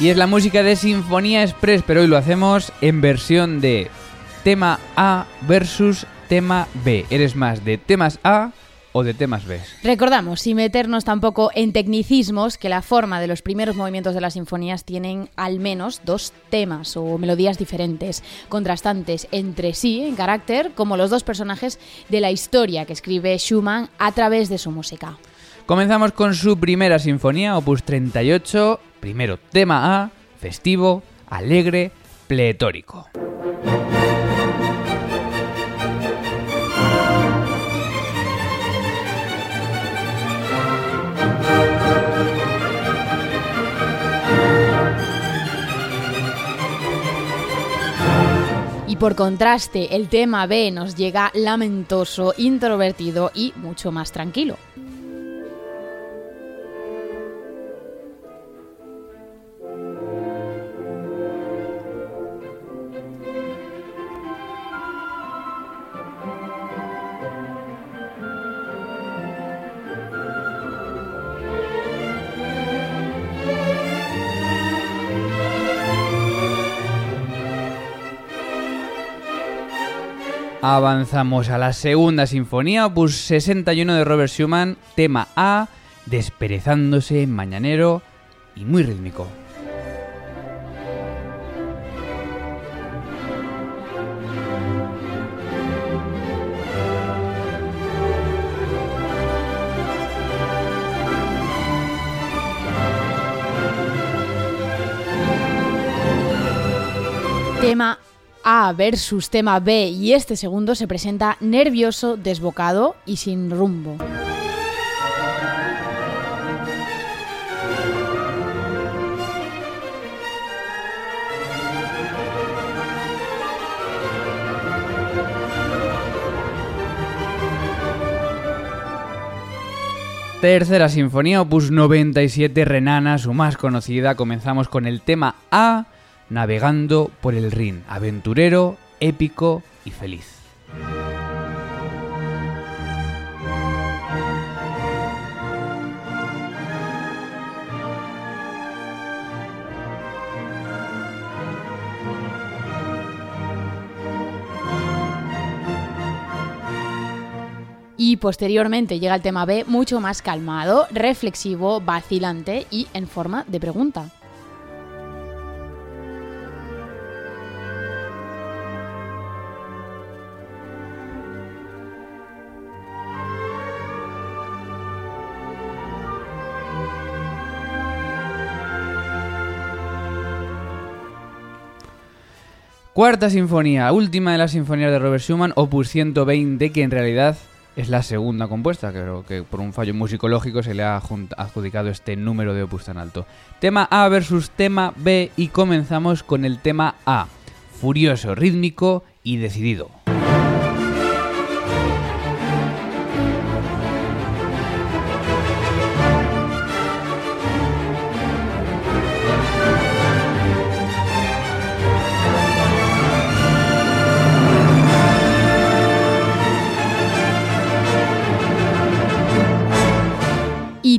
Y es la música de Sinfonía Express, pero hoy lo hacemos en versión de tema A versus tema B. ¿Eres más de temas A o de temas B? Recordamos, sin meternos tampoco en tecnicismos, que la forma de los primeros movimientos de las sinfonías tienen al menos dos temas o melodías diferentes, contrastantes entre sí en carácter, como los dos personajes de la historia que escribe Schumann a través de su música. Comenzamos con su primera sinfonía, opus 38, primero tema A, festivo, alegre, pletórico. Y por contraste, el tema B nos llega lamentoso, introvertido y mucho más tranquilo. Avanzamos a la segunda sinfonía, opus 61 de Robert Schumann, tema A, desperezándose, mañanero y muy rítmico. Tema A versus tema B y este segundo se presenta nervioso, desbocado y sin rumbo. Tercera sinfonía, opus 97 Renana, su más conocida. Comenzamos con el tema A, navegando por el Rin, aventurero, épico y feliz. Y posteriormente llega el tema B mucho más calmado, reflexivo, vacilante y en forma de pregunta. Cuarta sinfonía, última de las sinfonías de Robert Schumann, opus 120, que en realidad es la segunda compuesta, creo que por un fallo musicológico se le ha adjudicado este número de opus tan alto. Tema A versus tema B y comenzamos con el tema A, furioso, rítmico y decidido.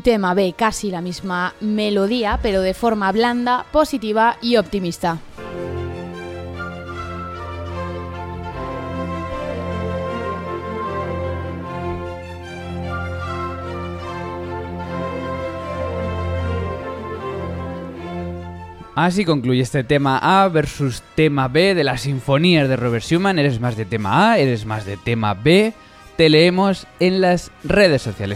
Tema B, casi la misma melodía, pero de forma blanda, positiva y optimista. Así concluye este tema A versus tema B de las sinfonías de Robert Schumann. ¿Eres más de tema A? ¿Eres más de tema B? Te leemos en las redes sociales.